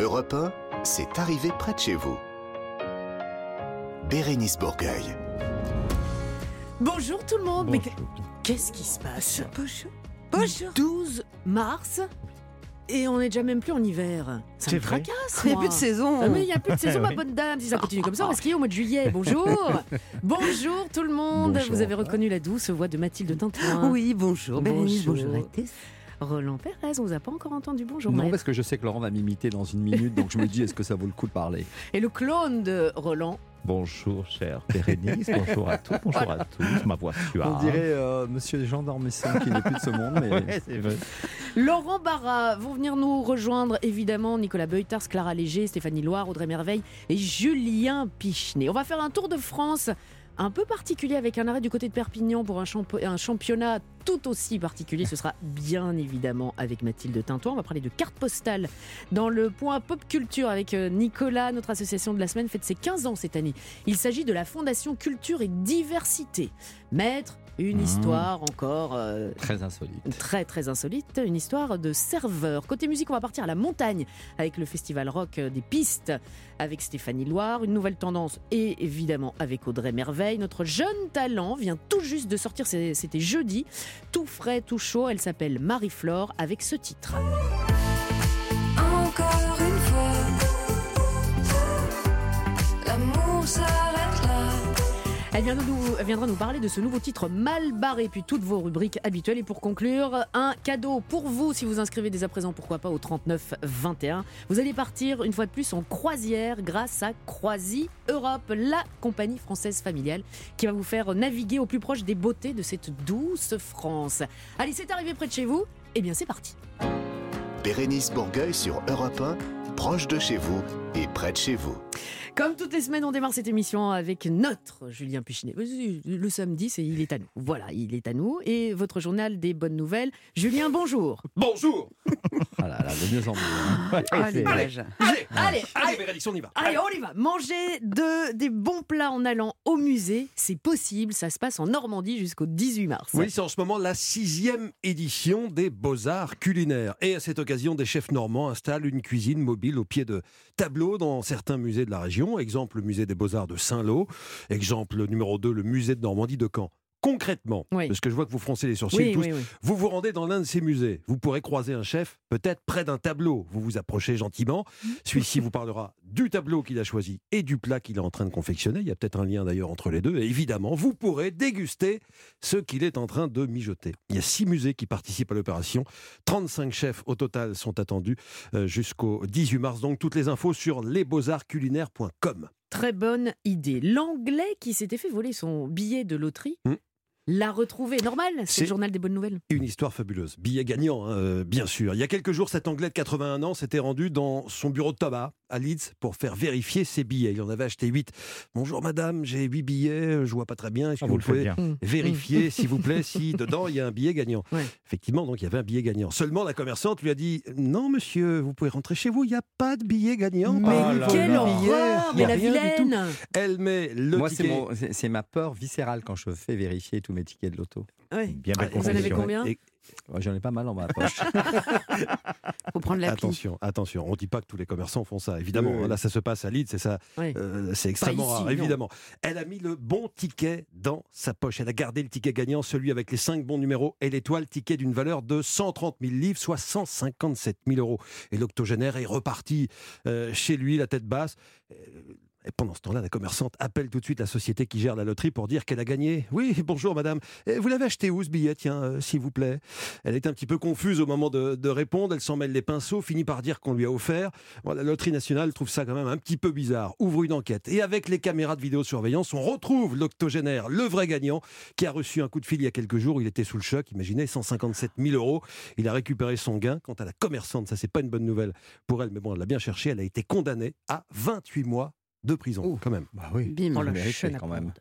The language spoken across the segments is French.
Europe 1, c'est arrivé près de chez vous. Bérénice Bourgueil. Bonjour tout le monde. Mais qu'est-ce qui se passe? Bonjour. Bonjour. 12 mars et on n'est déjà même plus en hiver. Ça C'est me vrai tracasse. Il n'y a plus de saison. Ah, mais il n'y a plus de saison, ma bonne dame. Si ça continue comme ça, on va skier au mois de juillet. Bonjour. Bonjour tout le monde. Bonjour. Vous avez reconnu la douce voix de Mathilde Tintoin. Oui, bonjour. Bérénice, Bonjour. bonjour à tous. Roland Pérez, on vous a pas encore entendu. Bonjour. Non, maître. parce que je sais que Laurent va m'imiter dans une minute, donc je me dis, est-ce que ça vaut le coup de parler? Et le clone de Roland. Bonjour, chère Bérénice, bonjour à tous, bonjour à tous, ma voix suave. On dirait euh, Monsieur Jean d'Ormesson qui n'est plus de ce monde, mais Ouais, c'est vrai. Laurent Barra vont venir nous rejoindre évidemment Nicolas Beutars, Clara Léger, Stéphanie Loire, Audrey Merveille et Julien Pichenet. On va faire un tour de France un peu particulier avec un arrêt du côté de Perpignan pour un, champ- un championnat tout aussi particulier. Ce sera bien évidemment avec Mathilde Tintoin. On va parler de cartes postales dans le point pop culture avec euh, Nicolas. Notre association de la semaine fête ses 15 ans cette année. Il s'agit de la Fondation Culture et Diversité. Maître, une Mmh. histoire encore euh, très insolite. très très insolite, une histoire de serveur. Côté musique, on va partir à la montagne avec le festival rock des pistes avec Stéphanie Loire, une nouvelle tendance et évidemment avec Audrey Merveille. Notre jeune talent vient tout juste de sortir, c'était jeudi, tout frais, tout chaud. Elle s'appelle Marie-Flore avec ce titre. Elle, viendra nous parler de ce nouveau titre mal barré, puis toutes vos rubriques habituelles. Et pour conclure, un cadeau pour vous si vous inscrivez dès à présent, pourquoi pas, au 39 21. Vous allez partir une fois de plus en croisière grâce à Croisi Europe, la compagnie française familiale qui va vous faire naviguer au plus proche des beautés de cette douce France. Allez, c'est arrivé près de chez vous. Eh bien, c'est parti. Bérénice Bourgueil sur Europe 1, proche de chez vous et près de chez vous. Comme toutes les semaines, on démarre cette émission avec notre Julien Puchinet. Le samedi, c'est il est à nous. Voilà, il est à nous. Et votre journal des bonnes nouvelles. Julien, bonjour. Bonjour Ah là là, de mieux en mieux. hein. Allez. Allez, allez, Allez, Bérénice, on y va Allez, on y va. Manger de, des bons plats en allant au musée, c'est possible. Ça se passe en Normandie jusqu'au 18 mars. Oui, c'est en ce moment la sixième édition des Beaux-Arts culinaires. Et à cette occasion, des chefs normands installent une cuisine mobile au pied de tableaux dans certains musées de la région. Exemple, le musée des Beaux-Arts de Saint-Lô. Exemple numéro 2, le musée de Normandie de Caen. Concrètement, Oui. parce que je vois que vous froncez les sourcils Oui, tous, oui, oui. Vous vous rendez dans l'un de ces musées. Vous pourrez croiser un chef, peut-être près d'un tableau. Vous vous approchez gentiment. Celui-ci vous parlera du tableau qu'il a choisi et du plat qu'il est en train de confectionner. Il y a peut-être un lien d'ailleurs entre les deux. Et évidemment, vous pourrez déguster ce qu'il est en train de mijoter. Il y a six musées qui participent à l'opération. 35 chefs au total sont attendus euh, jusqu'au 18 mars. Donc toutes les infos sur lesbeauxartsculinaires.com. Très bonne idée. L'anglais qui s'était fait voler son billet de loterie Hmm. L'a retrouvé. Normal, c'est C'est- le journal des bonnes nouvelles. Une histoire fabuleuse. Billet gagnant, hein, euh, bien sûr. Il y a quelques jours, cet Anglais de 81 ans s'était rendu dans son bureau de tabac à Leeds pour faire vérifier ses billets. Il en avait acheté 8. Bonjour madame, j'ai 8 billets, je vois pas très bien. Est-ce Ah, que vous vous pouvez bien. Vérifier, s'il vous plaît, si dedans il y a un billet gagnant? Ouais. Effectivement, donc il y avait un billet gagnant. Seulement, la commerçante lui a dit Non, monsieur, vous pouvez rentrer chez vous, il n'y a pas de billet gagnant. Mais là quelle horreur Mais la vilaine Elle met le Moi, ticket. c'est ma peur viscérale quand je fais vérifier tous mes tickets de loto. Ouais. Bien Ah, Vous en avez combien? Et- Ouais, J'en ai pas mal dans ma poche. Faut prendre l'appli. Attention, attention, on ne dit pas que tous les commerçants font ça, évidemment. Oui, oui. Là, ça se passe à Leeds, c'est ça. Euh, c'est extrêmement ici, rare, non. évidemment. Elle a mis le bon ticket dans sa poche. Elle a gardé le ticket gagnant, celui avec les cinq bons numéros et l'étoile, ticket d'une valeur de 130 000 livres, soit 157 000 euros. Et l'octogénaire est reparti euh, chez lui, la tête basse. Et pendant ce temps-là, la commerçante appelle tout de suite la société qui gère la loterie pour dire qu'elle a gagné. Oui, bonjour madame. Vous l'avez acheté où ce billet, tiens, euh, s'il vous plaît Elle est un petit peu confuse au moment de, répondre. Elle s'en mêle les pinceaux, finit par dire qu'on lui a offert. La loterie nationale trouve ça quand même un petit peu bizarre. Ouvre une enquête. Et avec les caméras de vidéosurveillance, on retrouve l'octogénaire, le vrai gagnant, qui a reçu un coup de fil il y a quelques jours. Il était sous le choc. Imaginez, 157 000 euros. Il a récupéré son gain. Quant à la commerçante, ça, c'est pas une bonne nouvelle pour elle, mais bon, elle l'a bien cherché. Elle a été condamnée à 28 mois de prison, Ouh. quand même. bah oui. Bim. Oh, la mérité, quand même. prendre.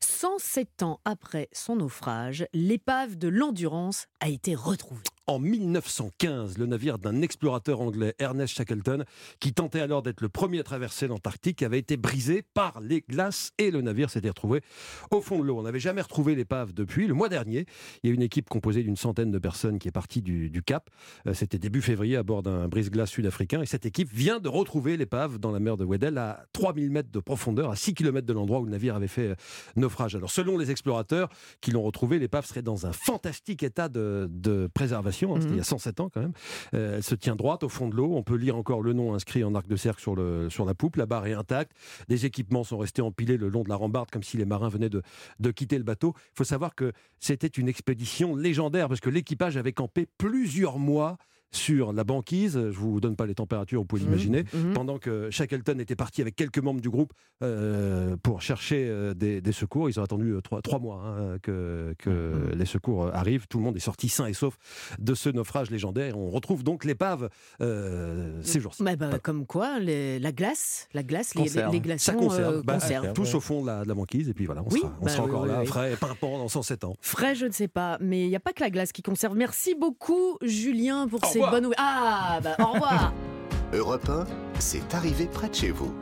107 ans après son naufrage, l'épave de l'Endurance a été retrouvée. En 1915 le navire d'un explorateur anglais, Ernest Shackleton, qui tentait alors d'être le premier à traverser l'Antarctique, avait été brisé par les glaces et le navire s'était retrouvé au fond de l'eau. On n'avait jamais retrouvé l'épave depuis. Le mois dernier, il y a une équipe composée d'une centaine de personnes qui est partie du, Cap. Euh, C'était début février à bord d'un brise-glace sud-africain et cette équipe vient de retrouver l'épave dans la mer de Weddell à 3000 mètres de profondeur, à 6 km de l'endroit où le navire avait fait euh, naufrage. Alors selon les explorateurs qui l'ont retrouvé, l'épave serait dans un fantastique état de, de préservation. Hein, C'était Mhm. il y a 107 ans quand même. Euh, elle se tient droite au fond de l'eau. On peut lire encore le nom inscrit en arc de cercle sur, le, sur la poupe. La barre est intacte. Des équipements sont restés empilés le long de la rambarde comme si les marins venaient de, de quitter le bateau. Il faut savoir que c'était une expédition légendaire parce que l'équipage avait campé plusieurs mois sur la banquise. Je vous donne pas les températures, vous pouvez l'imaginer. Mhm. Pendant que Shackleton était parti avec quelques membres du groupe euh, pour chercher euh, des, des secours, ils ont attendu euh, trois, trois mois hein, que, que Mhm. les secours arrivent. Tout le monde est sorti sain et sauf de ce naufrage légendaire. On retrouve donc l'épave euh, ces jours-ci. Bah, bah, comme quoi, les- la glace, la glace, les, Conserve. les glaçons Ça conserve. euh, Bah, tous au fond de la, de la banquise, et puis voilà, on Oui, sera, on bah sera oui, encore oui, là, frais et pimpant dans 107 ans. Frais, je ne sais pas, mais il n'y a pas que la glace qui conserve. Merci beaucoup, Julien, pour ces revoir. Ah, bah, au revoir. Europe 1, c'est arrivé près de chez vous.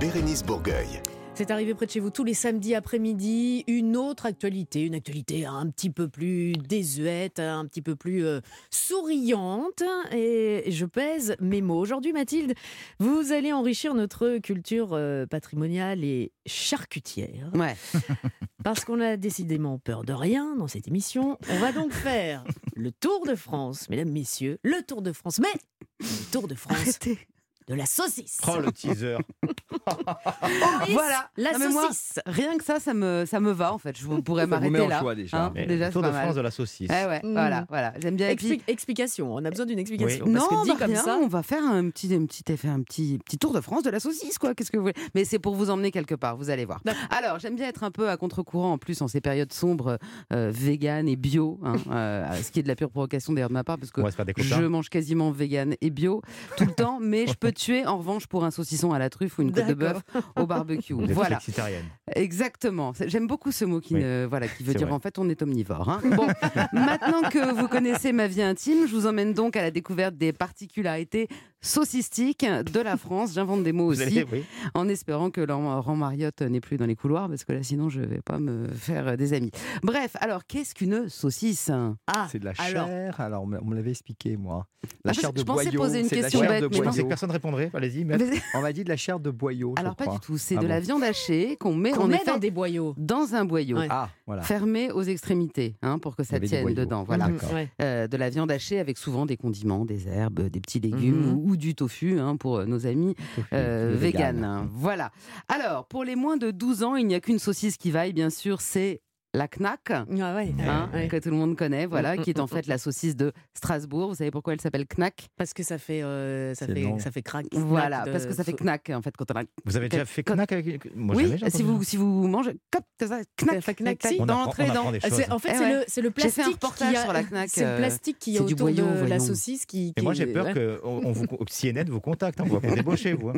Bérénice Bourgueil. C'est arrivé près de chez vous tous les samedis après-midi. Une autre actualité, une actualité un petit peu plus désuète, un petit peu plus euh, souriante. Et je pèse mes mots. Aujourd'hui, Mathilde, vous allez enrichir notre culture euh, patrimoniale et charcutière. Ouais. Parce qu'on a décidément peur de rien dans cette émission. On va donc faire le Tour de France, mesdames, messieurs. Le Tour de France, mais le Tour de France Arrêtez. De la saucisse. Oh, le teaser. Voilà. La Non, mais moi, saucisse. Rien que ça, ça me, ça me va en fait. Je pourrais m'arrêter là. joie, déjà. Hein, déjà, Tour de mal. France de la saucisse. Ouais, Mm. voilà, voilà. J'aime bien. Expli- explication, on a besoin d'une explication. Oui. Parce non, que dit bah comme rien, ça. on va faire un petit, un petit, effet- un petit, petit tour de France de la saucisse, quoi. Qu'est-ce que vous voulez? Mais c'est pour vous emmener quelque part, vous allez voir. Alors, j'aime bien être un peu à contre-courant en plus en ces périodes sombres, euh, vegan et bio, hein, euh, ce qui est de la pure provocation d'ailleurs de ma part, parce que je mange quasiment vegan et bio tout le temps, mais je peux tuer en revanche pour un saucisson à la truffe ou une côte de bœuf au barbecue. Vous voilà. Exactement. J'aime beaucoup ce mot qui, Oui. ne- voilà, qui veut dire vrai. en fait on est omnivore. hein. Bon, maintenant que vous connaissez ma vie intime, je vous emmène donc à la découverte des particularités saucistiques de la France. J'invente des mots aussi, allez, oui. en espérant que Laurent Mariotte n'est plus dans les couloirs, parce que là sinon je vais pas me faire des amis. Bref, alors qu'est-ce qu'une saucisse? Ah, C'est de la chair. Alors, on me on me l'avait expliqué, moi. La Ah, je- chair de je pensais boyau. poser une c'est de la question chair bête, de mais Je non. Allez-y, On m'a dit de la chair de boyau. je Alors pas crois. du tout, c'est Ah de bon. la viande hachée qu'on met qu'on dans des boyaux. dans un boyau. Ouais. Ah, voilà. Fermé aux extrémités, hein, pour que ça tienne dedans. Voilà. Ouais. Euh, de la viande hachée avec souvent des condiments, des herbes, des petits légumes Mhm. ou, ou du tofu hein, pour euh, nos amis euh, véganes. vegan. hein. Voilà. Alors, pour les moins de 12 ans, il n'y a qu'une saucisse qui vaille, bien sûr, c'est la Knack. Ah ouais, hein, ouais. que tout le monde connaît, voilà, Mm, qui est en mm, fait la saucisse de Strasbourg. Vous savez pourquoi elle s'appelle Knack? Parce que ça fait, euh, ça fait, long. ça fait crack. Voilà, de- parce que ça fait Knack en fait quand on a. Vous avez déjà fait knack avec. Moi, oui, si vous si vous mangez, cop, ça, Knack, Ça fait knack, si. On dans en fait, Eh c'est le, c'est le J'ai fait plastique. un reportage qui a- sur la Knack, C'est le euh, plastique qui est c'est du autour boyau, de la saucisse qui. Et moi, j'ai peur que on, vous, CNN vous contacte. hein, on va pour débaucher, vous. hein.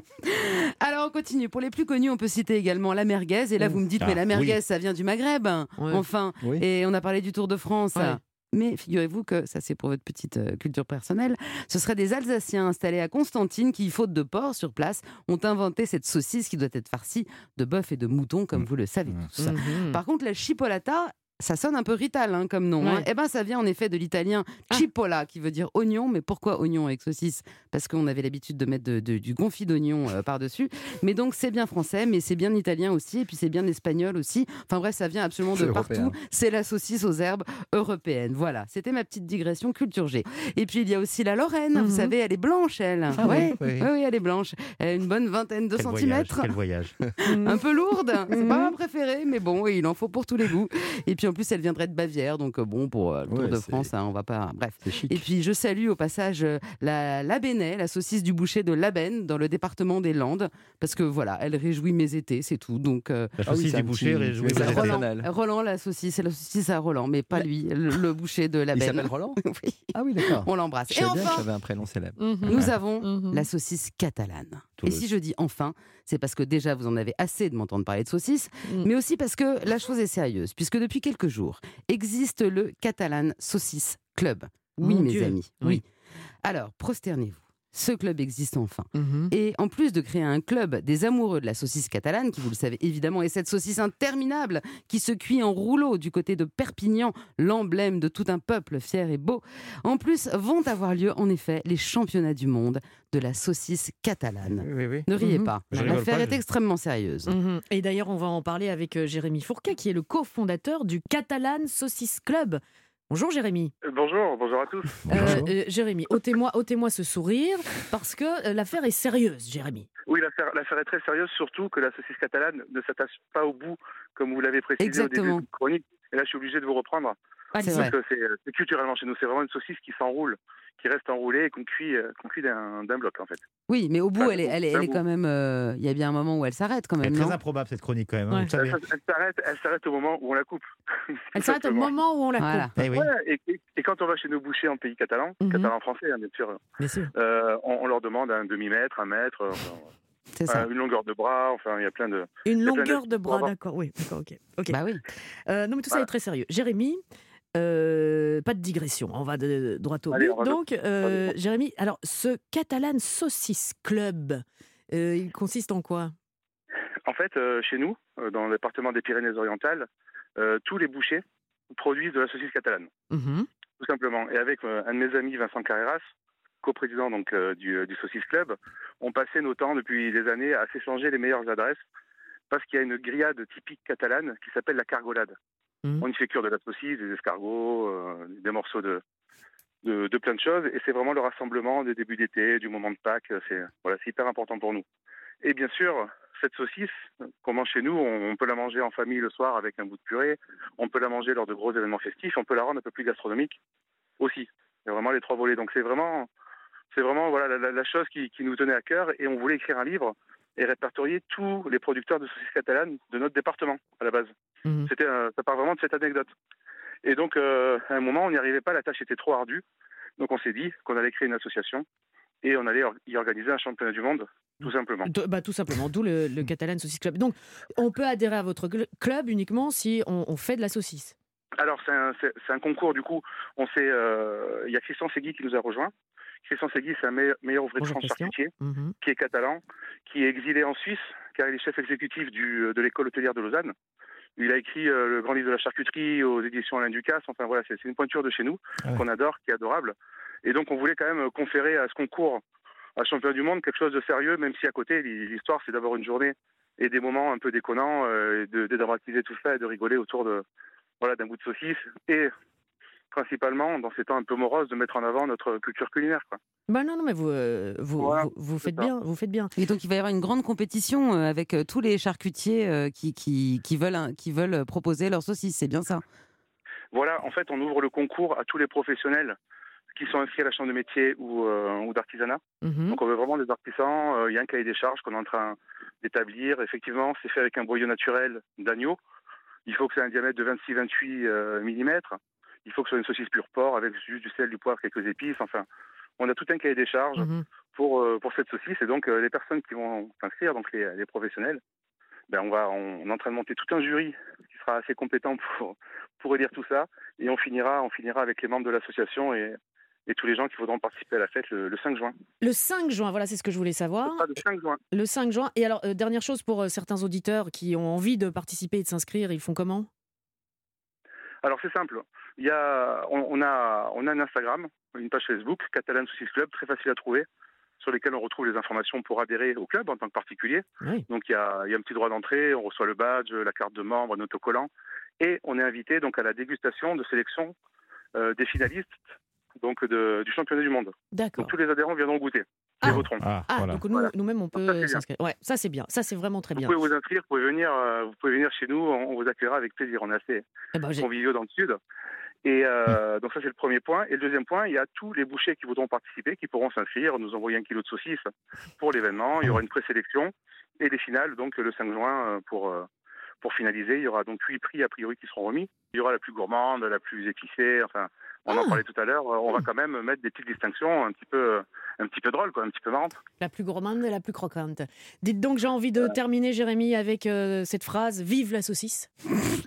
Alors on continue. Pour les plus connus, on peut citer également la merguez. Et là, Mm. vous me dites, Ah, mais la merguez, ça vient du Maghreb. Ouais. Enfin, Oui. et on a parlé du Tour de France. Ouais. Mais figurez-vous que, ça c'est pour votre petite euh, culture personnelle, ce seraient des Alsaciens installés à Constantine qui, faute de porc sur place, ont inventé cette saucisse qui doit être farcie de bœuf et de mouton, comme Mm. vous le savez Mm. tous. Mhm. Par contre, la chipolata, ça sonne un peu rital hein, comme nom. Ouais. hein. Eh ben, ça vient en effet de l'italien Ah. cipolla, qui veut dire oignon. Mais pourquoi oignon avec saucisse? Parce qu'on avait l'habitude de mettre de- de- du confit d'oignon euh, par-dessus. Mais donc, c'est bien français, mais c'est bien italien aussi, et puis c'est bien espagnol aussi. Enfin bref, ça vient absolument de partout. C'est la saucisse aux herbes européennes. Voilà, c'était ma petite digression culture G. Et puis, il y a aussi la Lorraine. Mhm. Vous savez, elle est blanche, elle. Ah oui, ouais. oui. Oui, oui, elle est blanche. Elle a une bonne vingtaine de Quel voyage, centimètres quel voyage. un peu lourde. C'est pas Mhm. ma préférée, mais bon, il en faut pour tous les goûts. Et puis en plus, elle viendrait de Bavière, donc euh, bon, pour euh, le Tour Ouais, de France, hein, on va pas. Bref. Et puis je salue au passage euh, la Labennais, la saucisse du boucher de Labenne, dans le département des Landes, parce que voilà, elle réjouit mes étés, c'est tout. Donc euh, La Ah oui, saucisse du boucher, petit- un étés. Roland. Roland, la saucisse, c'est la saucisse à Roland, mais pas lui, le, le boucher de Il Labenne. s'appelle Roland Oui, Ah oui, d'accord. on l'embrasse. Et savais bien que enfin, j'avais un prénom célèbre. Nous avons Mhm. la saucisse catalane. Et si je dis enfin, c'est parce que déjà vous en avez assez de m'entendre parler de saucisses, Mm. mais aussi parce que la chose est sérieuse, puisque depuis quelques jours existe le Catalan Saucisse Club. Oui, Mon mes Dieu. amis. Oui. Oui. Alors, prosternez-vous. Ce club existe enfin. Mhm. Et en plus de créer un club des amoureux de la saucisse catalane, qui vous le savez évidemment est cette saucisse interminable qui se cuit en rouleau du côté de Perpignan, l'emblème de tout un peuple fier et beau, en plus vont avoir lieu en effet les championnats du monde de la saucisse catalane. Oui, oui. Ne riez Mhm. pas, l'affaire est extrêmement sérieuse. Mhm. Et d'ailleurs, on va en parler avec euh, Jérémy Fourquet, qui est le cofondateur du Catalan Saucisse Club. Bonjour Jérémy. Euh, Bonjour, bonjour à tous. Euh, euh, Jérémy, ôtez-moi ôtez-moi ce sourire, parce que euh, l'affaire est sérieuse, Jérémy. Oui, l'affaire l'affaire est très sérieuse, surtout que la saucisse catalane ne s'attache pas au bout, comme vous l'avez précisé au Exactement. début de la chronique. Et là, je suis obligé de vous reprendre. Parce que c'est culturellement chez nous, c'est vraiment une saucisse qui s'enroule, qui reste enroulée et qu'on cuit, euh, qu'on cuit d'un bloc, en fait. Oui, mais au bout, Enfin, elle est, elle est, elle est quand même. euh, Il y a bien un moment où elle s'arrête quand Elle est même, très non improbable cette chronique quand même, hein, Ouais. savez. Elle, elle s'arrête, elle s'arrête au moment où on la coupe. Elle s'arrête au moment où on la coupe. Voilà. Eh oui. Ouais, et, et- et quand on va chez nos bouchers en pays catalan, Mhm. catalan français, hein, bien sûr, Bien sûr. euh, on, on leur demande un demi-mètre, un mètre, euh, C'est ça. euh, une longueur de bras, enfin, il y a plein de. Une longueur de- de bras, d'accord. Oui, d'accord, ok. ok. Bah oui. Euh, non, mais tout ça est très sérieux. Jérémy, euh, pas de digression, on va de, droit au Allez, but. Donc, euh. Jérémy, alors, ce Catalan Saucisse Club, euh, il consiste en quoi? En fait, euh, chez nous, euh, dans le département des Pyrénées-Orientales, euh, tous les bouchers produisent de la saucisse catalane, Mhm. tout simplement. Et avec euh, un de mes amis, Vincent Carreras, coprésident donc euh, du, euh, du Saucisse Club, on passait nos temps depuis des années à s'échanger les meilleures adresses parce qu'il y a une grillade typique catalane qui s'appelle la cargolade. Mhm. On y fait cuire de la saucisse, des escargots, euh, des morceaux de, de, de plein de choses. Et c'est vraiment le rassemblement des débuts d'été, du moment de Pâques. C'est voilà, c'est hyper important pour nous. Et bien sûr, cette saucisse, qu'on mange chez nous, on, on peut la manger en famille le soir avec un bout de purée. On peut la manger lors de gros événements festifs. On peut la rendre un peu plus gastronomique aussi. Il y a vraiment les trois volets. Donc c'est vraiment, c'est vraiment voilà la, chose qui, qui nous tenait à cœur. Et on voulait écrire un livre et répertorier tous les producteurs de saucisses catalanes de notre département à la base. Mhm. C'était, un- ça part vraiment de cette anecdote. Et donc, euh, à un moment, on n'y arrivait pas, la tâche était trop ardue. Donc, on s'est dit qu'on allait créer une association et on allait y organiser un championnat du monde, tout simplement. De- bah, tout simplement, d'où le, le Catalan Saucisse Club. Donc, on peut adhérer à votre cl- club uniquement si on, on fait de la saucisse. Alors, c'est un, concours, du coup. On euh, il y a Christian Segui qui nous a rejoint. Christian Segui, c'est un meilleur, meilleur ouvrier de France Christian. charcutier, qui est catalan, qui est exilé en Suisse, car il est chef exécutif du, de l'école hôtelière de Lausanne. Il a écrit euh, Le Grand Livre de la charcuterie aux éditions Alain Ducasse. Enfin, voilà, c'est une pointure de chez nous, Ah ouais. qu'on adore, qui est adorable. Et donc, on voulait quand même conférer à ce concours, à champion du monde, quelque chose de sérieux, même si à côté, l'histoire, c'est d'avoir une journée et des moments un peu déconnants, euh, de, de tout ça et de rigoler autour de voilà d'un bout de saucisse. Et principalement, dans ces temps un peu moroses, de mettre en avant notre culture culinaire. Quoi. Bah non, non, mais vous, euh, vous, Voilà, vous, vous faites ça. bien, vous faites bien. Et donc il va y avoir une grande compétition euh, avec euh, tous les charcutiers qui, qui, qui veulent, qui veulent proposer leurs saucisses, c'est bien ça Voilà, en fait, on ouvre le concours à tous les professionnels qui sont inscrits à la chambre de métier ou, euh, ou d'artisanat. Mhm. Donc on veut vraiment des artisans. Euh, Il y a un cahier des charges qu'on est en train d'établir. Effectivement, c'est fait avec un boyau naturel d'agneau. Il faut que c'est un diamètre de 26-28 mm. Il faut que ce soit une saucisse pure porc avec juste du sel, du poivre, quelques épices. Enfin, on a tout un cahier des charges Mhm. pour, euh, pour cette saucisse. Et donc, euh, les personnes qui vont s'inscrire, donc les, les professionnels, ben, on, va, on, est en train de monter tout un jury qui sera assez compétent pour, pour élire tout ça. Et on finira, on finira avec les membres de l'association et, et tous les gens qui voudront participer à la fête le, le 5 juin. Le 5 juin, voilà, c'est ce que je voulais savoir. Le 5 juin. Le 5 juin. Et alors, euh, dernière chose pour certains auditeurs qui ont envie de participer et de s'inscrire, ils font comment? Alors c'est simple. Il y a, on, on a, on a un Instagram, une page Facebook, Catalan Saucisse Club, très facile à trouver, sur lesquels on retrouve les informations pour adhérer au club en tant que particulier. Oui. Donc il y a, il y a un petit droit d'entrée, on reçoit le badge, la carte de membre, un autocollant, et on est invité donc à la dégustation de sélection euh, des finalistes donc de- du championnat du monde. Donc tous les adhérents viendront goûter Ah. et voteront. Ah, Ah, voilà. donc nous, Voilà. nous-mêmes, on peut s'inscrire. Ouais, ça c'est bien. Ça c'est vraiment très Vous bien. pouvez vous inscrire, vous pouvez venir, euh, vous pouvez venir chez nous, on, on vous accueillera avec plaisir. On est assez Eh ben, conviviaux dans le sud. Et euh, donc ça c'est le premier point. Et le deuxième point, il y a tous les bouchers qui voudront participer, qui pourront s'inscrire, nous envoyer un kilo de saucisses pour l'événement. Il y aura une présélection et les finales donc le 5 juin euh, pour pour finaliser. Il y aura donc huit prix a priori qui seront remis. Il y aura la plus gourmande, la plus épicée. Enfin, on en Ah. parlait tout à l'heure. On va quand même mettre des petites distinctions un petit peu un petit peu drôle, quoi, un petit peu marrante. La plus gourmande et la plus croquante. Dites donc, j'ai envie de terminer, Jérémy, avec euh, cette phrase Vive la saucisse.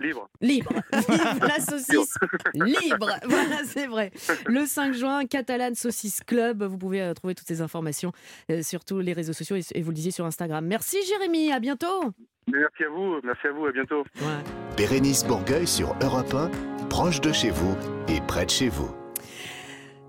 Libre. Libre. Vive la saucisse. Libre. Voilà, c'est vrai. Le 5 juin, Catalane Saucisse Club. Vous pouvez euh, trouver toutes ces informations euh, sur tous les réseaux sociaux et, et vous le disiez sur Instagram. Merci, Jérémy. À bientôt. Merci à vous, merci à vous, à bientôt. Bérénice Bourgueil sur Europe 1, proche de chez vous et près de chez vous.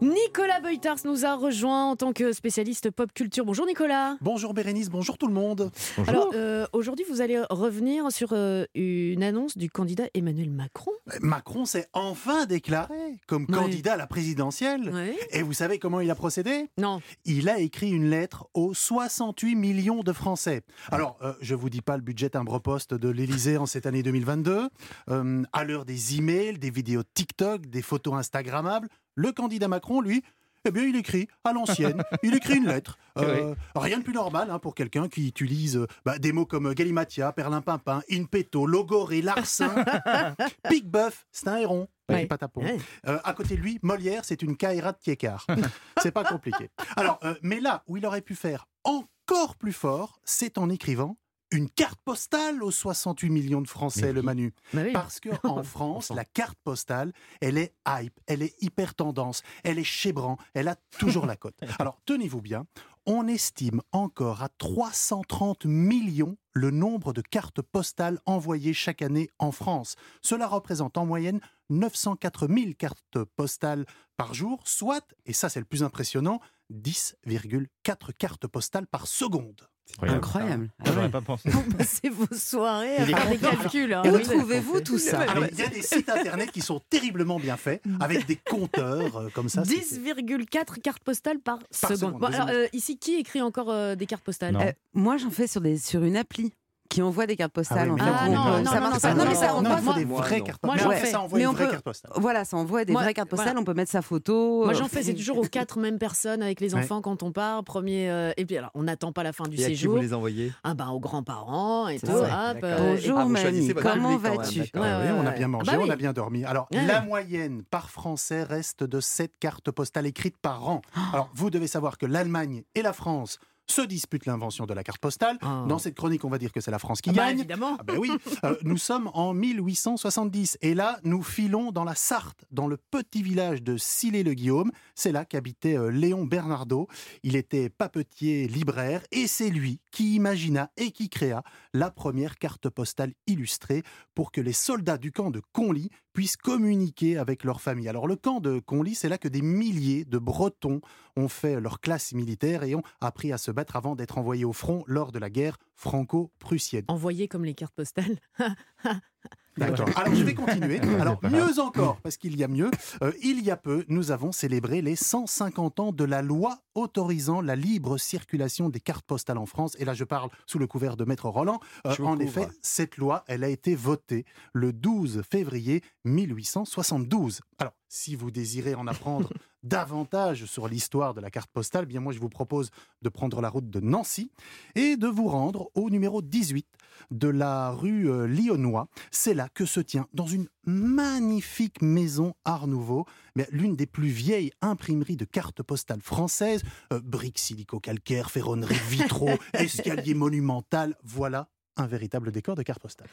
Nicolas Beutars nous a rejoint en tant que spécialiste pop culture. Bonjour Nicolas. Bonjour Bérénice, bonjour tout le monde. Alors euh, aujourd'hui, vous allez revenir sur euh, une annonce du candidat Emmanuel Macron. Macron s'est enfin déclaré comme candidat à la présidentielle. Et vous savez comment il a procédé? Non. Il a écrit une lettre aux 68 millions de Français. Alors, euh, je vous dis pas le budget timbre-poste de l'Élysée en cette année 2022. Euh, à l'heure des emails, des vidéos TikTok, des photos Instagrammables, le candidat Macron, lui, eh bien, il écrit à l'ancienne. il écrit une lettre. Euh, Rien de plus normal hein, pour quelqu'un qui utilise euh, bah, des mots comme galimatia, perlimpinpin, inpeto, logoré, larcin, pic-bœuf, c'est un héron. Ouais. Euh, à côté de lui, Molière, c'est une caïra de Tiécart. c'est pas compliqué. Alors, mais là où il aurait pu faire encore plus fort, c'est en écrivant une carte postale aux 68 millions de Français, le. Manu. Oui. Parce que en France, la carte postale, elle est hype, elle est hyper tendance, elle est chébran, elle a toujours la cote. Alors, tenez-vous bien, on estime encore à 330 millions le nombre de cartes postales envoyées chaque année en France. Cela représente en moyenne 904 000 cartes postales par jour, soit, et ça c'est le plus impressionnant, 10,4 cartes postales par seconde. Incroyable. Ah J'aurais ouais. pas pensé. Vous passez vos soirées à faire des calculs. hein. Où trouvez-vous tout ça Alors, il y a des sites internet qui sont terriblement bien faits, avec des compteurs euh, comme ça. c'est- 10,4 cartes postales par, Par seconde. seconde, Bon, alors, euh, ici, qui écrit encore euh, des cartes postales? Euh, Moi, j'en fais sur, des, sur une appli qui envoie des cartes postales. Ah oui, en mais fait. Ah On non, peut- non, ça non, marche non, pas. ça Non, mais ça, faut des moi, vraies cartes Moi, postales. j'en Mais envoie on peut-. Voilà, ça envoie des vraies cartes postales. On peut mettre sa photo. Moi, euh, j'en fais, c'est toujours aux quatre mêmes personnes avec les enfants quand on part. Premier, euh, et puis alors, on n'attend pas la fin du Et à qui séjour. vous les envoyez? Ah ben, aux grands-parents et tout. euh, Bonjour, Ah, mamie, comment vas-tu? on a bien mangé, Ah bah oui. on a bien dormi. Alors, la moyenne par Français reste de 7 cartes postales écrites par an. Alors, vous devez savoir que l'Allemagne et la France se disputent l'invention de la carte postale. Ah. Dans cette chronique, on va dire que c'est la France qui Ah bah, gagne. évidemment. Ah ben oui, Euh, nous sommes en 1870 et là, nous filons dans la Sarthe, dans le petit village de Sillé-le-Guillaume. C'est là qu'habitait euh, Léon Bernardo. Il était papetier, libraire et c'est lui qui imagina et qui créa la première carte postale illustrée pour que les soldats du camp de Conly puissent communiquer avec leur famille. Alors le camp de Conly, c'est là que des milliers de Bretons ont fait leur classe militaire et ont appris à se battre avant d'être envoyés au front lors de la guerre franco-prussienne. Envoyé comme les cartes postales. D'accord. Alors je vais continuer. Alors mieux encore, parce qu'il y a mieux, euh, il y a peu, nous avons célébré les 150 ans de la loi autorisant la libre circulation des cartes postales en France. Et là, je parle sous le couvert de Maître Roland. Euh, en couvre. effet, cette loi, elle a été votée le 12 février 1872. Alors, si vous désirez en apprendre davantage sur l'histoire de la carte postale, bien moi, je vous propose de prendre la route de Nancy et de vous rendre au numéro 18 de la rue euh, Lionnois. C'est là que se tient, dans une magnifique maison Art Nouveau, mais l'une des plus vieilles imprimeries de cartes postales françaises, euh, briques silico-calcaires, ferronneries, vitraux, escalier monumental, voilà un véritable décor de carte postale.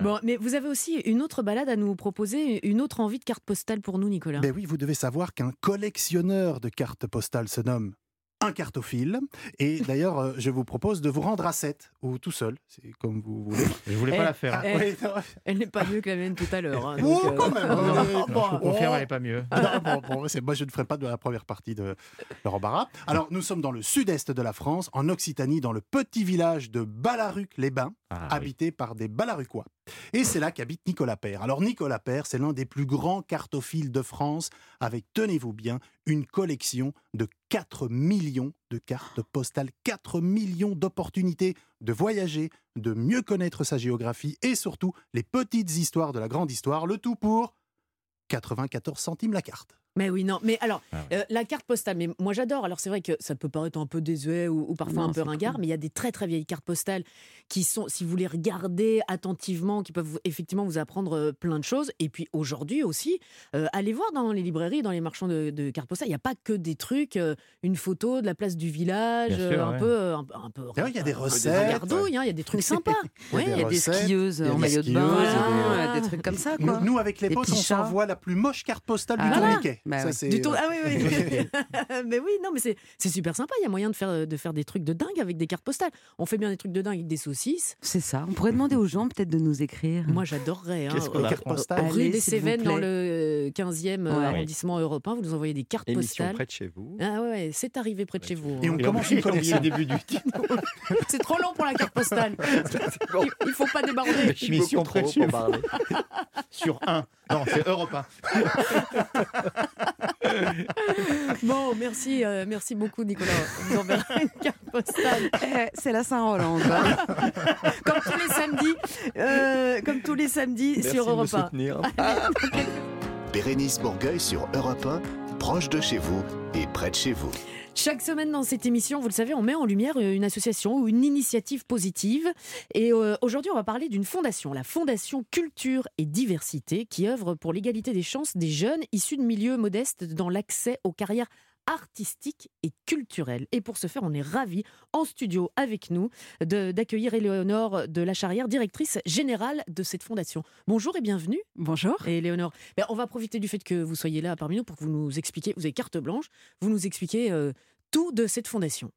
Bon, mais vous avez aussi une autre balade à nous proposer, une autre envie de carte postale pour nous, Nicolas. Ben oui, vous devez savoir qu'un collectionneur de cartes postales se nomme un cartophile. Et d'ailleurs, euh, je vous propose de vous rendre à 7 ou tout seul, c'est comme vous voulez. Je voulais pas la faire. oui, non, Elle n'est pas mieux que la mienne tout à l'heure. hein, Oh, euh, quand même non, euh, non, bon, Je vous confirme, elle est pas mieux. Non, bon, bon, c'est- moi, je ne ferai pas de la première partie de leur embarras. Alors, nous sommes dans le sud-est de la France, en Occitanie, dans le petit village de Balaruc-les-Bains, Ah, oui. habité par des Balarucois. Et c'est là qu'habite Nicolas Père. Alors, Nicolas Père, c'est l'un des plus grands cartophiles de France, avec, tenez-vous bien, une collection de 4 millions de cartes postales, 4 millions d'opportunités de voyager, de mieux connaître sa géographie et surtout les petites histoires de la grande histoire, le tout pour 94 centimes la carte. Mais oui, non. Mais alors, Ah euh, la carte postale, mais moi j'adore. Alors c'est vrai que ça peut paraître un peu désuet ou, ou parfois Non, un peu ringard, cool. mais il y a des très très vieilles cartes postales qui sont, si vous les regardez attentivement, qui peuvent vous- effectivement vous apprendre euh, plein de choses. Et puis aujourd'hui aussi, euh, allez voir dans les librairies, dans les marchands de, de cartes postales, il n'y a pas que des trucs, euh, une photo de la place du village, sûr, euh, un, ouais. peu, euh, un, peu- un peu. D'ailleurs, il y a des recettes. hein, Il y a des trucs sympas. Il y a des Il y a des recettes, skieuses en maillot de bain, des trucs comme ça, Nous, quoi. nous, avec les potes, on s'envoie la plus moche carte postale du Ah, tourniquet. Bah Ça, ouais. c'est- Du tour- Ah oui, oui, oui. mais oui, non, mais c'est super sympa. Il y a moyen de faire, de faire des trucs de dingue avec des cartes postales. On fait bien des trucs de dingue avec des saucisses. C'est ça. On pourrait demander aux gens peut-être de nous écrire. Moi, j'adorerais. Hein, Euh, cartes postales. Rue des Cévennes, dans le 15e Ouais. arrondissement européen, vous nous envoyez des cartes Émission postales. près de chez vous. Ah ouais, c'est arrivé près de chez vous. Et hein. on Il a commence une collection. le début du titre. C'est trop long pour la carte postale. Il, il faut pas déborder. Mission Beaucoup près de trop chez vous. Sur un. Non, c'est Europe 1. Bon, merci, euh, merci beaucoup, Nicolas. Vous enverra une carte postale. Eh, c'est la Saint-Roland. quoi. Comme tous les samedis, euh, comme tous les samedis Merci sur Europe 1. soutenir. Bérénice Bourgueil sur Europe 1, proche de chez vous et près de chez vous. Chaque semaine dans cette émission, vous le savez, on met en lumière une association ou une initiative positive. Et euh, aujourd'hui, on va parler d'une fondation, la Fondation Culture et Diversité, qui œuvre pour l'égalité des chances des jeunes issus de milieux modestes dans l'accès aux carrières artistiques et culturelles. Et pour ce faire, on est ravis en studio avec nous d'accueillir Éléonore de la Charrière, directrice générale de cette fondation. Bonjour et bienvenue. Bonjour. Et Léonore, ben, on va profiter du fait que vous soyez là parmi nous pour que vous nous expliquiez, vous avez carte blanche, vous nous expliquez euh, tout de cette fondation.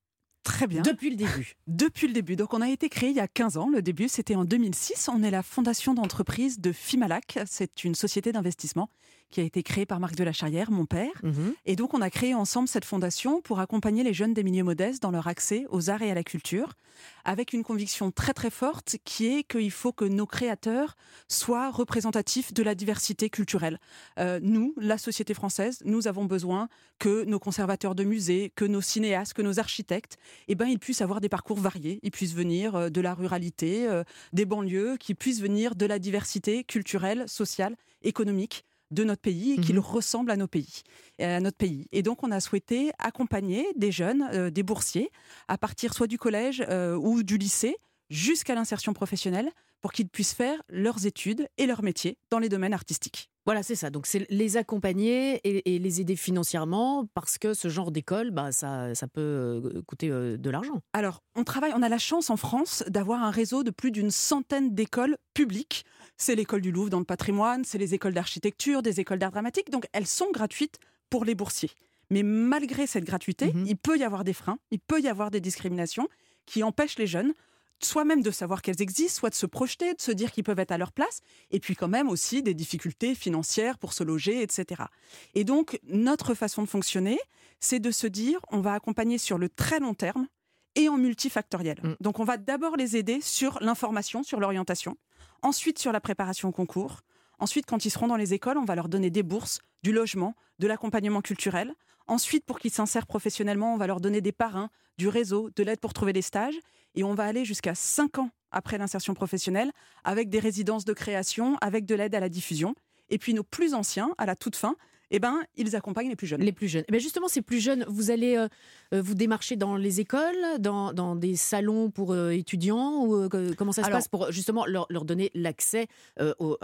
Très bien. Depuis le début. Depuis le début. Donc, on a été créé il y a 15 ans. Le début, c'était en 2006. On est la fondation d'entreprise de Fimalac. C'est une société d'investissement qui a été créée par Marc de la Charrière, mon père. Mhm. Et donc, on a créé ensemble cette fondation pour accompagner les jeunes des milieux modestes dans leur accès aux arts et à la culture, avec une conviction très très forte qui est qu'il faut que nos créateurs soient représentatifs de la diversité culturelle. Euh, nous, la société française, nous avons besoin que nos conservateurs de musées, que nos cinéastes, que nos architectes, eh ben, ils puissent avoir des parcours variés. Ils puissent venir euh, de la ruralité, euh, des banlieues, qu'ils puissent venir de la diversité culturelle, sociale, économique de notre pays et qu'ils ressemblent à nos pays, à notre pays. Et donc, on a souhaité accompagner des jeunes, euh, des boursiers, à partir soit du collège euh, ou du lycée jusqu'à l'insertion professionnelle pour qu'ils puissent faire leurs études et leur métier dans les domaines artistiques. Voilà, c'est ça. Donc, c'est les accompagner et, et les aider financièrement parce que ce genre d'école, bah, ça, ça peut euh, coûter euh, de l'argent. Alors, on travaille, on a la chance en France d'avoir un réseau de plus d'une centaine d'écoles publiques. C'est l'école du Louvre dans le patrimoine, c'est les écoles d'architecture, des écoles d'art dramatique. Donc, elles sont gratuites pour les boursiers. Mais malgré cette gratuité, Mhm. il peut y avoir des freins, il peut y avoir des discriminations qui empêchent les jeunes soit même de savoir qu'elles existent, soit de se projeter, de se dire qu'ils peuvent être à leur place, et puis quand même aussi des difficultés financières pour se loger, etc. Et donc, notre façon de fonctionner, c'est de se dire, on va accompagner sur le très long terme et en multifactoriel. Mm. Donc, on va d'abord les aider sur l'information, sur l'orientation, ensuite sur la préparation au concours. Ensuite, quand ils seront dans les écoles, on va leur donner des bourses, du logement, de l'accompagnement culturel. Ensuite, pour qu'ils s'insèrent professionnellement, on va leur donner des parrains, du réseau, de l'aide pour trouver des stages. Et on va aller jusqu'à 5 ans après l'insertion professionnelle, avec des résidences de création, avec de l'aide à la diffusion. Et puis nos plus anciens, à la toute fin, eh ben, ils accompagnent les plus jeunes. Les plus jeunes. Eh bien, justement, ces plus jeunes, vous allez euh, euh, vous démarcher dans les écoles, dans, dans des salons pour euh, étudiants ou euh, Comment ça se Alors- passe pour justement leur, leur donner l'accès au-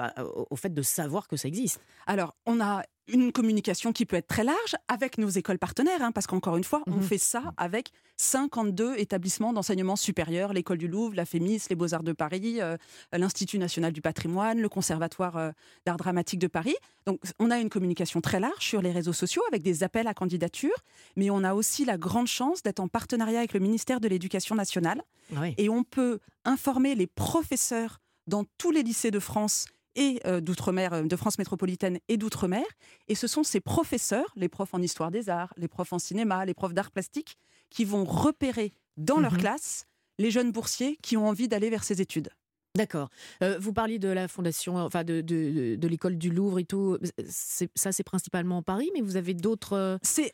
au fait de savoir que ça existe? Alors, on a une communication qui peut être très large avec nos écoles partenaires, hein, parce qu'encore une fois, on Mhm. fait ça avec 52 établissements d'enseignement supérieur, l'école du Louvre, la FEMIS, les Beaux-Arts de Paris, euh, l'Institut national du patrimoine, le Conservatoire euh, d'art dramatique de Paris. Donc, on a une communication très large sur les réseaux sociaux avec des appels à candidature, mais on a aussi la grande chance d'être en partenariat avec le ministère de l'Éducation nationale Oui. et on peut informer les professeurs dans tous les lycées de France et euh, d'outre-mer, euh, de France métropolitaine et d'outre-mer. Et ce sont ces professeurs, les profs en histoire des arts, les profs en cinéma, les profs d'art plastique, qui vont repérer dans leur Mhm. classe les jeunes boursiers qui ont envie d'aller vers ces études. D'accord. Euh, vous parliez de la fondation, enfin de, de, de l'école du Louvre et tout. C'est- Ça, c'est principalement Paris, mais vous avez d'autres. euh, C'est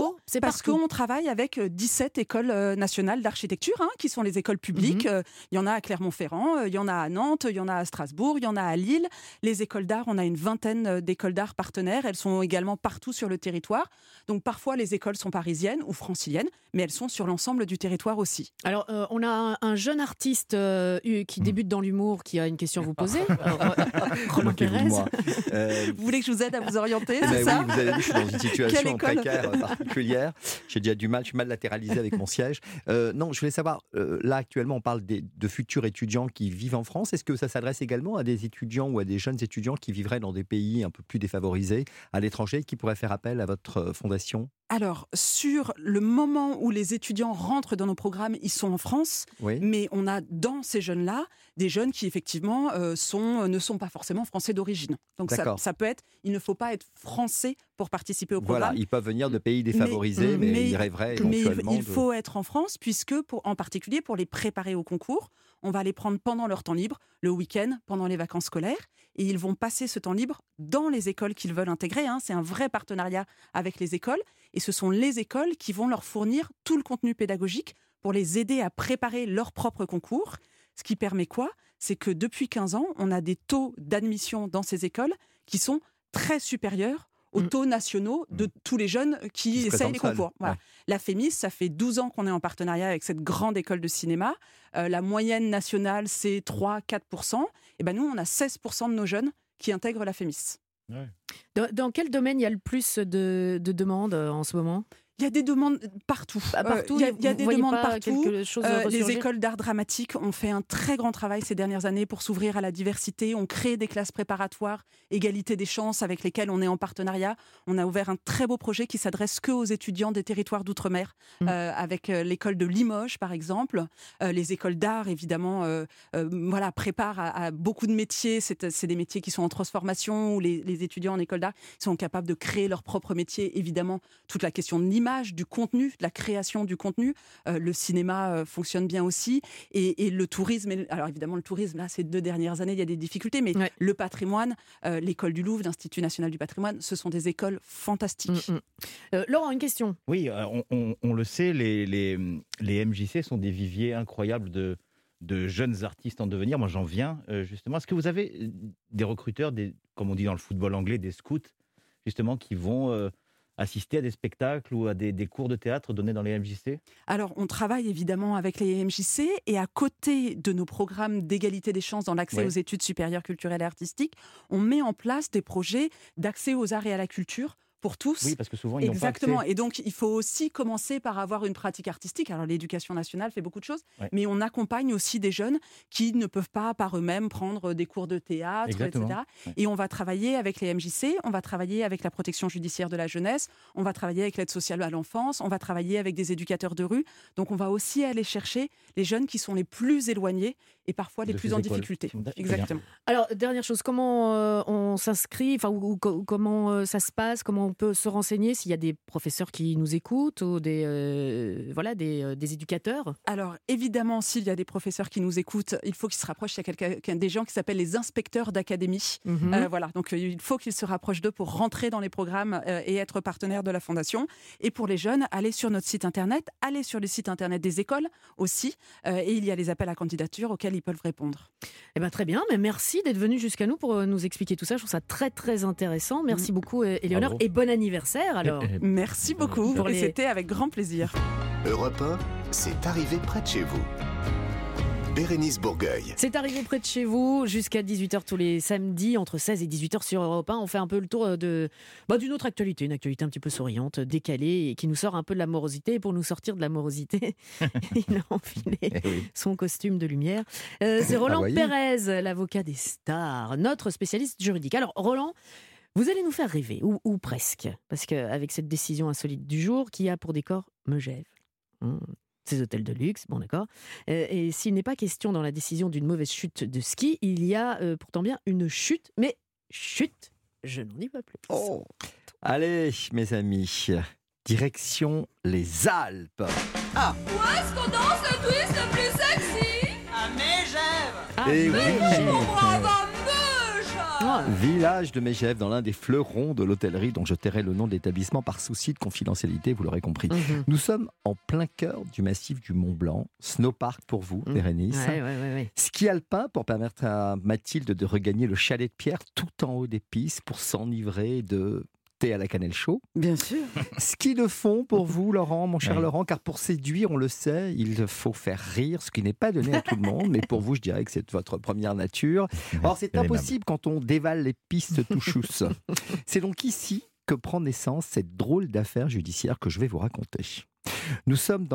partout, c'est parce qu'on travaille avec euh, 17 écoles euh, nationales d'architecture, hein, qui sont les écoles publiques. Mhm. Euh, Il y en a à Clermont-Ferrand, euh, il y en a à Nantes, il y en a à Strasbourg, il y en a à Lille. Les écoles d'art, on a une vingtaine euh, d'écoles d'art partenaires. Elles sont également partout sur le territoire. Donc parfois, les écoles sont parisiennes ou franciliennes, mais elles sont sur l'ensemble du territoire aussi. Alors, euh, on a un, un jeune artiste euh, qui débute dans l'humour qui a une question à vous poser. Euh, Roland Pérez. moi. Euh, Vous voulez que je vous aide à vous orienter, Ben c'est ça oui, vous avez vu, je suis dans une situation précaire euh, particulière. J'ai déjà du mal, je suis mal latéralisé avec mon siège. Euh, non, je voulais savoir, euh, là actuellement, on parle des- de futurs étudiants qui vivent en France. Est-ce que ça s'adresse également à des étudiants ou à des jeunes étudiants qui vivraient dans des pays un peu plus défavorisés, à l'étranger, qui pourraient faire appel à votre fondation? Alors, sur le moment où les étudiants rentrent dans nos programmes, ils sont en France, Oui. mais on a dans ces jeunes-là des jeunes qui effectivement euh, sont, euh, ne sont pas forcément français d'origine. Donc ça, peut être, il ne faut pas être français pour participer au Voilà, programme. ils peuvent venir de pays défavorisés, mais, mais- ils rêveraient Mais il- de- faut être en France, puisque, pour, en particulier pour les préparer au concours, on va les prendre pendant leur temps libre, le week-end, pendant les vacances scolaires, et ils vont passer ce temps libre dans les écoles qu'ils veulent intégrer. hein. C'est un vrai partenariat avec les écoles, et ce sont les écoles qui vont leur fournir tout le contenu pédagogique pour les aider à préparer leur propre concours. Ce qui permet quoi? C'est que depuis 15 ans, on a des taux d'admission dans ces écoles qui sont très supérieurs aux Mm. taux nationaux de tous les jeunes qui, Qui essayent les concours. Voilà. Ouais. La FEMIS, ça fait 12 ans qu'on est en partenariat avec cette grande école de cinéma. Euh, la moyenne nationale, c'est 3-4%. Et ben nous, on a 16% de nos jeunes qui intègrent la FEMIS. Dans, quel domaine il y a le plus de, de demandes euh, en ce moment? Il y a des demandes partout. Bah, Euh, Partout, Il y a, y des demandes partout. Euh, les écoles d'art dramatique ont fait un très grand travail ces dernières années pour s'ouvrir à la diversité. On crée des classes préparatoires, égalité des chances, avec lesquelles on est en partenariat. On a ouvert un très beau projet qui s'adresse que aux étudiants des territoires d'outre-mer, Mm. euh, avec l'école de Limoges, par exemple. Les écoles d'art, évidemment, voilà, préparent à, à beaucoup de métiers. C'est c'est des métiers qui sont en transformation, où les, les étudiants en école d'art sont capables de créer leur propre métier. Évidemment, toute la question de l'image, du contenu, de la création du contenu. Euh, le cinéma euh, fonctionne bien aussi. Et, et le tourisme, et- alors évidemment, le tourisme, là, ces deux dernières années, il y a des difficultés, mais Ouais. le patrimoine, euh, l'école du Louvre, l'Institut national du patrimoine, ce sont des écoles fantastiques. Mm, mm. Euh, Laurent, une question. Oui, euh, on, on- on le sait, les, les, les MJC sont des viviers incroyables de, de jeunes artistes en devenir. Moi, j'en viens euh, justement. Est-ce que vous avez des recruteurs, des, comme on dit dans le football anglais, des scouts, justement, qui vont euh, assister à des spectacles ou à des, des cours de théâtre donnés dans les MJC Alors, on travaille évidemment avec les MJC et à côté de nos programmes d'égalité des chances dans l'accès aux études supérieures culturelles et artistiques, on met en place des projets d'accès aux arts et à la culture pour tous. Oui, parce que souvent, ils pas Exactement. accès. Et donc, il faut aussi commencer par avoir une pratique artistique. Alors, l'éducation nationale fait beaucoup de choses, Ouais. mais on accompagne aussi des jeunes qui ne peuvent pas par eux-mêmes prendre des cours de théâtre, Exactement. etc. Ouais. Et on va travailler avec les MJC, on va travailler avec la protection judiciaire de la jeunesse, on va travailler avec l'aide sociale à l'enfance, on va travailler avec des éducateurs de rue. Donc, on va aussi aller chercher les jeunes qui sont les plus éloignés et parfois les plus en écoles. difficulté. Exactement. Alors, dernière chose, comment euh, on s'inscrit, enfin, ou, ou co- comment euh, ça se passe, comment on peut se renseigner s'il y a des professeurs qui nous écoutent ou des, euh, voilà, des, euh, des éducateurs? Alors, évidemment, s'il y a des professeurs qui nous écoutent, il faut qu'ils se rapprochent. Il y a quelqu'un- des gens qui s'appellent les inspecteurs d'académie. Mhm. Euh, voilà, donc euh, il faut qu'ils se rapprochent d'eux pour rentrer dans les programmes euh, et être partenaires de la fondation. Et pour les jeunes, allez sur notre site internet, allez sur le site internet des écoles aussi, euh, et il y a les appels à candidature auxquels ils peuvent répondre. Eh ben, très bien, mais merci d'être venu jusqu'à nous pour euh, nous expliquer tout ça. Je trouve ça très très intéressant. Merci beaucoup, euh, Éléonore, et bon anniversaire alors. Eh, eh, Merci beaucoup, Pour et les- c'était avec grand plaisir. Europe 1, c'est arrivé près de chez vous. Bérénice Bourgueil. C'est arrivé près de chez vous jusqu'à 18h tous les samedis, entre 16 et 18h sur Europe 1. On fait un peu le tour euh, de bah, d'une autre actualité, une actualité un petit peu souriante, décalée et qui nous sort un peu de la morosité. Et pour nous sortir de la morosité, il a enfilé Eh oui. son costume de lumière. Euh, c'est Roland voyez. Pérez, l'avocat des stars, notre spécialiste juridique. Alors, Roland, vous allez nous faire rêver, ou, ou presque, parce qu'avec cette décision insolite du jour, qui a pour décor Megève. Hum, Ces hôtels de luxe, bon d'accord. Euh, et s'il n'est pas question dans la décision d'une mauvaise chute de ski, il y a euh, pourtant bien une chute, mais chute, je n'en dis pas plus. Oh. Allez, mes amis, direction les Alpes. Est-ce qu'on danse le twist le plus sexy? Ah Eh oui. Ah, Village de Megève, dans l'un des fleurons de l'hôtellerie, dont je tairai le nom de l'établissement par souci de confidentialité, vous l'aurez compris. mhm. Nous sommes en plein cœur du massif du Mont Blanc. Snowpark pour vous, Mm. Bérénice. Ouais, ouais, ouais, ouais. Ski alpin pour permettre à Mathilde de regagner le chalet de pierre tout en haut des pistes pour s'enivrer de thé à la cannelle chaud. Bien sûr. Ski de fond pour vous, Laurent, mon cher Oui. Laurent, car pour séduire, on le sait, il faut faire rire, ce qui n'est pas donné à tout le monde, mais pour vous, je dirais que c'est votre première nature. Or, c'est impossible quand on dévale les pistes tout chousse. C'est donc ici que prend naissance cette drôle d'affaire judiciaire que je vais vous raconter. Nous sommes dans